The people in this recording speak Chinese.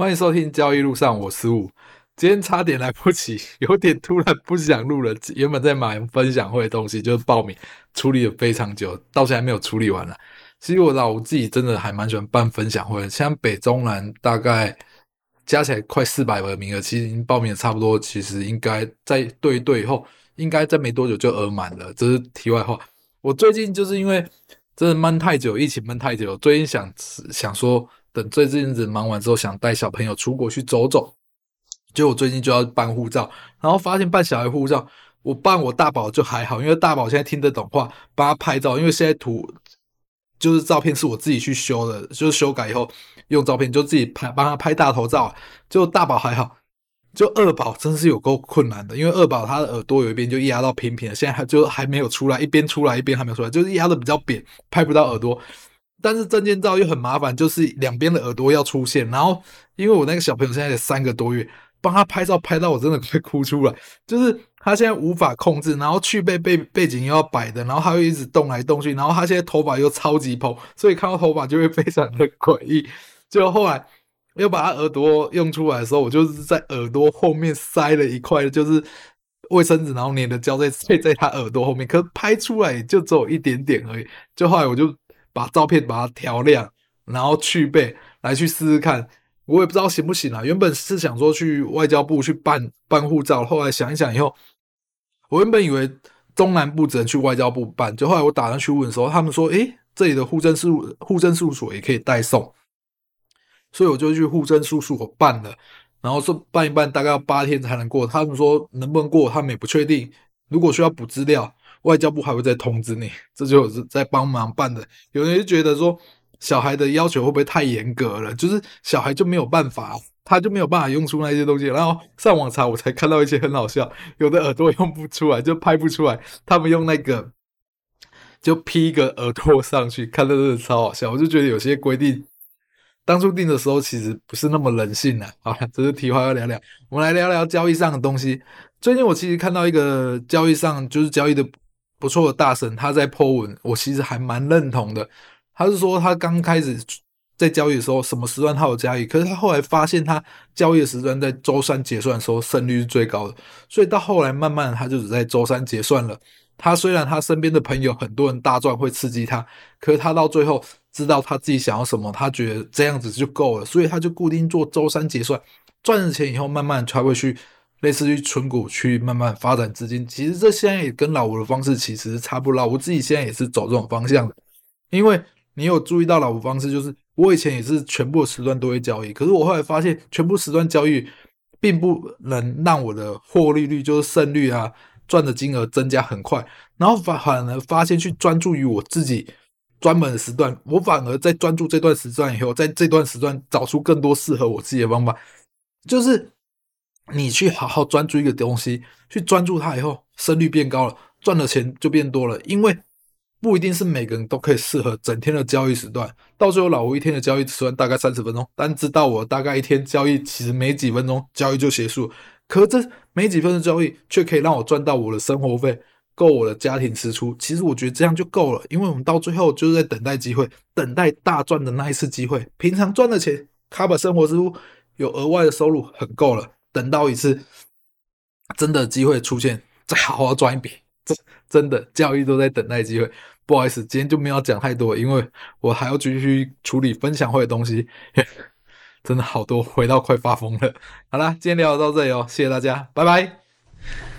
欢迎收听交易路上，我是五。今天差点来不及，有点突然不想录了。原本在买分享会的东西，就是报名处理了非常久，到现在还没有处理完了。其实我老自己真的还蛮喜欢办分享会的，像北中南大概加起来快四百个名额，其实已经报名的差不多。其实应该在对一对以后，应该在没多久就额满了。这是题外话。我最近就是因为真的闷太久，疫情闷太久，最近想想说。等这阵子忙完之后，想带小朋友出国去走走，就我最近就要办护照，然后发现办小孩护照，我办我大宝就还好，因为大宝现在听得懂话，帮他拍照，因为现在图就是照片是我自己去修的，就是修改以后用照片就自己拍，帮他拍大头照，就大宝还好，就二宝真是有够困难的，因为二宝他的耳朵有一边就压到平平的，现在还就还没有出来，一边出来一边还没有出来，就是压的比较扁，拍不到耳朵。但是证件照又很麻烦，就是两边的耳朵要出现，然后因为我那个小朋友现在也三个多月，帮他拍照拍到我真的快哭出来，就是他现在无法控制，然后去背背背景又要摆的，然后他又一直动来动去，然后他现在头发又超级蓬，所以看到头发就会非常的诡异。就后来又把他耳朵用出来的时候，我就是在耳朵后面塞了一块，就是卫生纸，然后粘的胶在塞在他耳朵后面，可拍出来就只有一点点而已。就后来我就。把照片把它调亮，然后去背来去试试看，我也不知道行不行啊。原本是想说去外交部去办办护照，后来想一想以后，我原本以为中南部只能去外交部办，就后来我打算去问的时候，他们说：“诶，这里的户政事务户政事务所也可以代送。”所以我就去户政事务所办了，然后说办一办大概要八天才能过。他们说能不能过，他们也不确定。如果需要补资料。外交部还会再通知你，这就是在帮忙办的。有人就觉得说，小孩的要求会不会太严格了？就是小孩就没有办法，他就没有办法用出那些东西。然后上网查，我才看到一些很好笑，有的耳朵用不出来，就拍不出来。他们用那个就 P 一个耳朵上去，看到真的超好笑。我就觉得有些规定当初定的时候其实不是那么人性的。好了，这是题外要聊聊，我们来聊聊交易上的东西。最近我其实看到一个交易上就是交易的。不错的大神，他在 po 文，我其实还蛮认同的。他是说他刚开始在交易的时候，什么时段他有交易，可是他后来发现他交易的时段在周三结算的时候胜率是最高的，所以到后来慢慢他就只在周三结算了。他虽然他身边的朋友很多人大赚会刺激他，可是他到最后知道他自己想要什么，他觉得这样子就够了，所以他就固定做周三结算，赚了钱以后慢慢才会去。类似于存股去慢慢发展资金，其实这现在也跟老吴的方式其实差不多。我自己现在也是走这种方向的，因为你有注意到老吴方式，就是我以前也是全部时段都会交易，可是我后来发现全部时段交易并不能让我的获利率就是胜率啊赚的金额增加很快，然后反反而发现去专注于我自己专门的时段，我反而在专注这段时段以后，在这段时段找出更多适合我自己的方法，就是。你去好好专注一个东西，去专注它以后，胜率变高了，赚的钱就变多了。因为不一定是每个人都可以适合整天的交易时段。到最后，老吴一天的交易时段大概三十分钟，但知道我大概一天交易其实没几分钟交易就结束。可这没几分钟交易却可以让我赚到我的生活费，够我的家庭支出。其实我觉得这样就够了，因为我们到最后就是在等待机会，等待大赚的那一次机会。平常赚的钱卡把生活支出，有额外的收入，很够了。等到一次真的机会出现，再好好赚一笔。这真的教育都在等待机会。不好意思，今天就没有讲太多，因为我还要继续处理分享会的东西，真的好多，回到快发疯了。好啦，今天聊到这里哦，谢谢大家，拜拜。